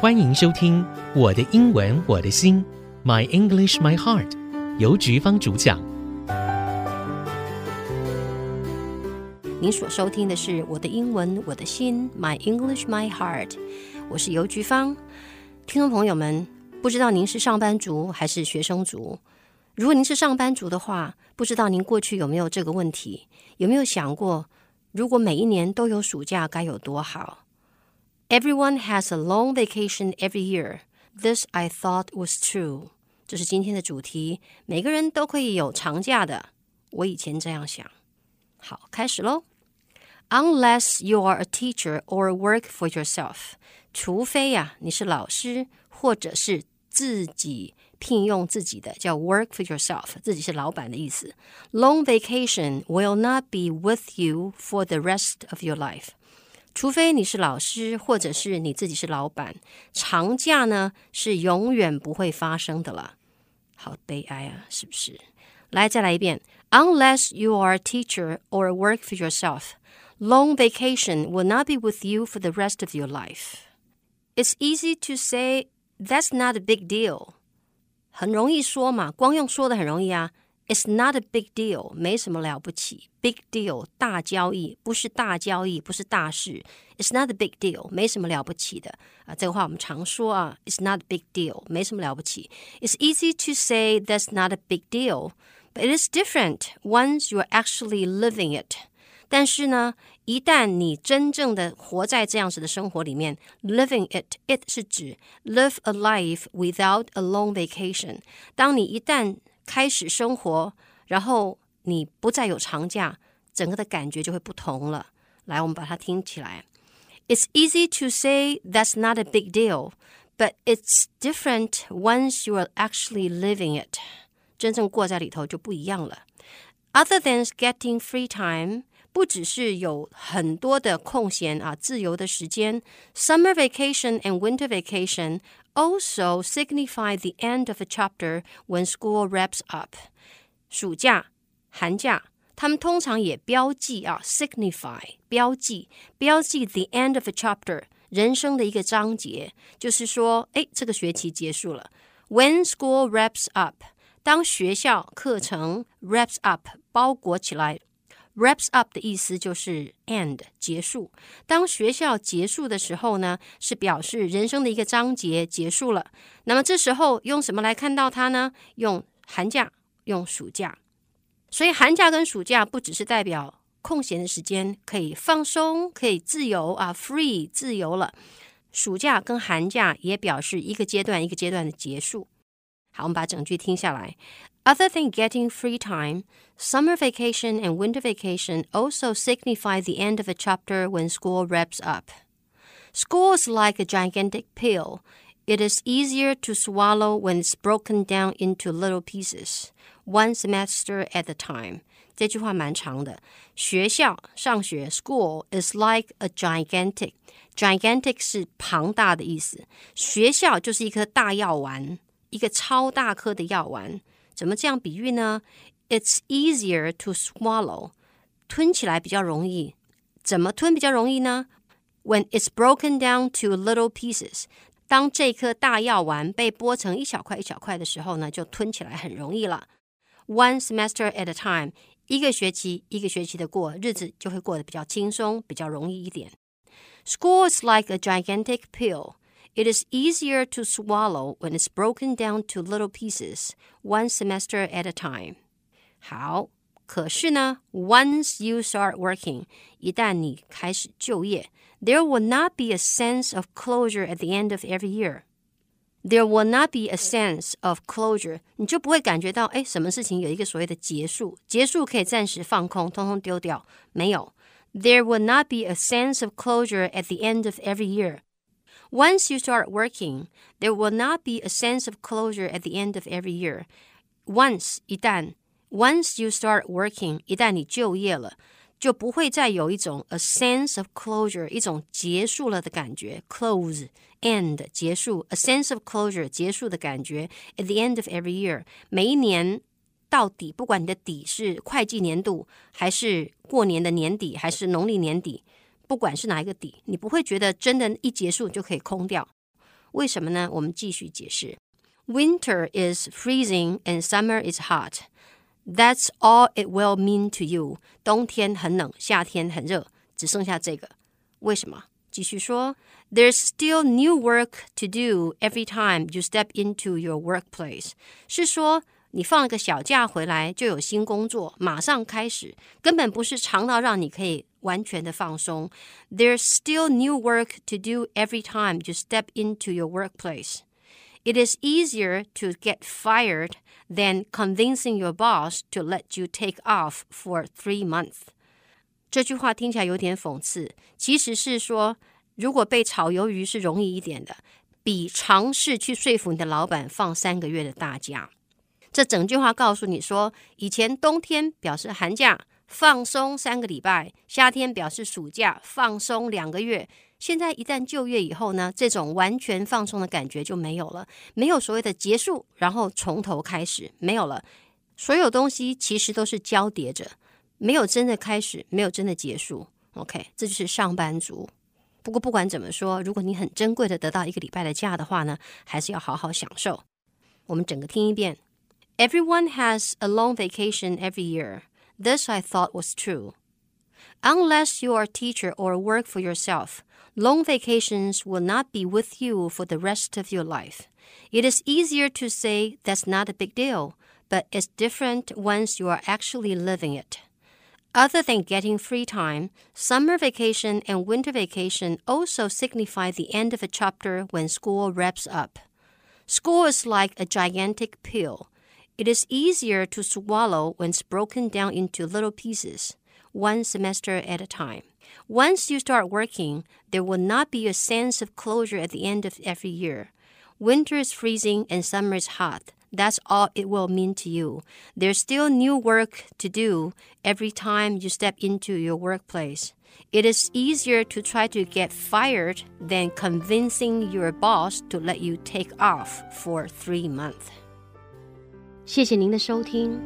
欢迎收听《我的英文我的心》，My English My Heart，由菊芳主讲。您所收听的是《我的英文我的心》，My English My Heart，我是邮菊芳。听众朋友们，不知道您是上班族还是学生族？如果您是上班族的话，不知道您过去有没有这个问题？有没有想过，如果每一年都有暑假该有多好 ？Everyone has a long vacation every year. This I thought was true. 这是今天的主题。每个人都可以有长假的。我以前这样想。好，开始喽。Unless you are a teacher or work for yourself，除非呀、啊、你是老师或者是自己聘用自己的，叫 work for yourself，自己是老板的意思。Long vacation will not be with you for the rest of your life. 除非你是老师，或者是你自己是老板，长假呢是永远不会发生的了。好悲哀啊，是不是？来，再来一遍。Unless you are a teacher or work for yourself, long vacation will not be with you for the rest of your life. It's easy to say that's not a big deal. 很容易说嘛，光用说的很容易啊。 It's not a big deal，没什么了不起。Big deal，大交易，不是大交易，不是大事。It's not a big deal，没什么了不起的啊。这个话我们常说啊。It's not a big deal，没什么了不起。It's easy to say that's not a big deal，but it is different once you are actually living it。但是呢，一旦你真正的活在这样子的生活里面，living it，it 是指 live a life without a long vacation。当你一旦 开始生活，然后你不再有长假，整个的感觉就会不同了。来，我们把它听起来。It's easy to say that's not a big deal, but it's different once you are actually living it. 真正过在里头就不一样了。Other than getting free time， 不只是有很多的空闲啊，自由的时间。Summer vacation and winter vacation also signify the end of a chapter when school wraps up。暑假、寒假，他们通常也标记啊，signify 标记标记 the end of a chapter 人生的一个章节，就是说，哎，这个学期结束了。When school wraps up，当学校课程 wraps up 包裹起来。 Wraps up 的意思就是 end 结束。当学校结束的时候呢，是表示人生的一个章节结束了。那么这时候用什么来看到它呢？用寒假，用暑假。所以寒假跟暑假不只是代表空闲的时间，可以放松，可以自由啊，free 自由了。暑假跟寒假也表示一个阶段一个阶段的结束。好，我们把整句听下来。Other than getting free time, summer vacation and winter vacation also signify the end of a chapter when school wraps up. School is like a gigantic pill. It is easier to swallow when it's broken down into little pieces, one semester at a time. 这句话蛮长的。学校上学，school is like a gigantic. Gigantic 是庞大的意思。学校就是一颗大药丸，一个超大颗的药丸。 怎么这样比喻呢？It's easier to swallow，吞起来比较容易。怎么吞比较容易呢？When it's broken down to little pieces，当这颗大药丸被剥成一小块一小块的时候呢，就吞起来很容易了。One semester at a time，一个学期一个学期的过，日子就会过得比较轻松，比较容易一点。School is like a gigantic pill. It is easier to swallow when it's broken down to little pieces, one semester at a time. 好，可是呢，once you start working，一旦你开始就业，there will not be a sense of closure at the end of every year. There will not be a sense of closure，你就不会感觉到，哎，什么事情有一个所谓的结束，结束可以暂时放空，通通丢掉，没有。There will not be a sense of closure at the end of every year. Once you start working, there will not be a sense of closure at the end of every year. Once 一旦 once you start working，一旦你就业了，就不会再有一种 a sense of closure，一种结束了的感觉，close end 结束，a sense of closure 结束的感觉。At the end of every year，每一年到底，不管你的底是会计年度，还是过年的年底，还是农历年底。 不管是哪一个底，你不会觉得真的，一结束就可以空掉。 为什么呢？我们继续解释。Winter is freezing and summer is hot. That's all it will mean to you. 冬天很冷，夏天很热，只剩下这个。为什么？继续说，There's still new work to do every time you step into your workplace。是说 你放了个小假回来就有新工作，马上开始，根本不是长到让你可以完全的放松。There's still new work to do every time you step into your workplace. It is easier to get fired than convincing your boss to let you take off for three months. 这句话听起来有点讽刺，其实是说，如果被炒鱿鱼是容易一点的，比尝试去说服你的老板放三个月的大假。 这整句话告诉你说，以前冬天表示寒假放松三个礼拜，夏天表示暑假放松两个月。现在一旦就业以后呢，这种完全放松的感觉就没有了，没有所谓的结束，然后从头开始，没有了。所有东西其实都是交叠着，没有真的开始，没有真的结束。OK，这就是上班族。不过不管怎么说，如果你很珍贵的得到一个礼拜的假的话呢，还是要好好享受。我们整个听一遍。Everyone has a long vacation every year. This I thought was true. Unless you are a teacher or work for yourself, long vacations will not be with you for the rest of your life. It is easier to say that's not a big deal, but it's different once you are actually living it. Other than getting free time, summer vacation and winter vacation also signify the end of a chapter when school wraps up. School is like a gigantic pill. It is easier to swallow when it's broken down into little pieces, one semester at a time. Once you start working, there will not be a sense of closure at the end of every year. Winter is freezing and summer is hot. That's all it will mean to you. There's still new work to do every time you step into your workplace. It is easier to try to get fired than convincing your boss to let you take off for three months. 谢谢您的收听。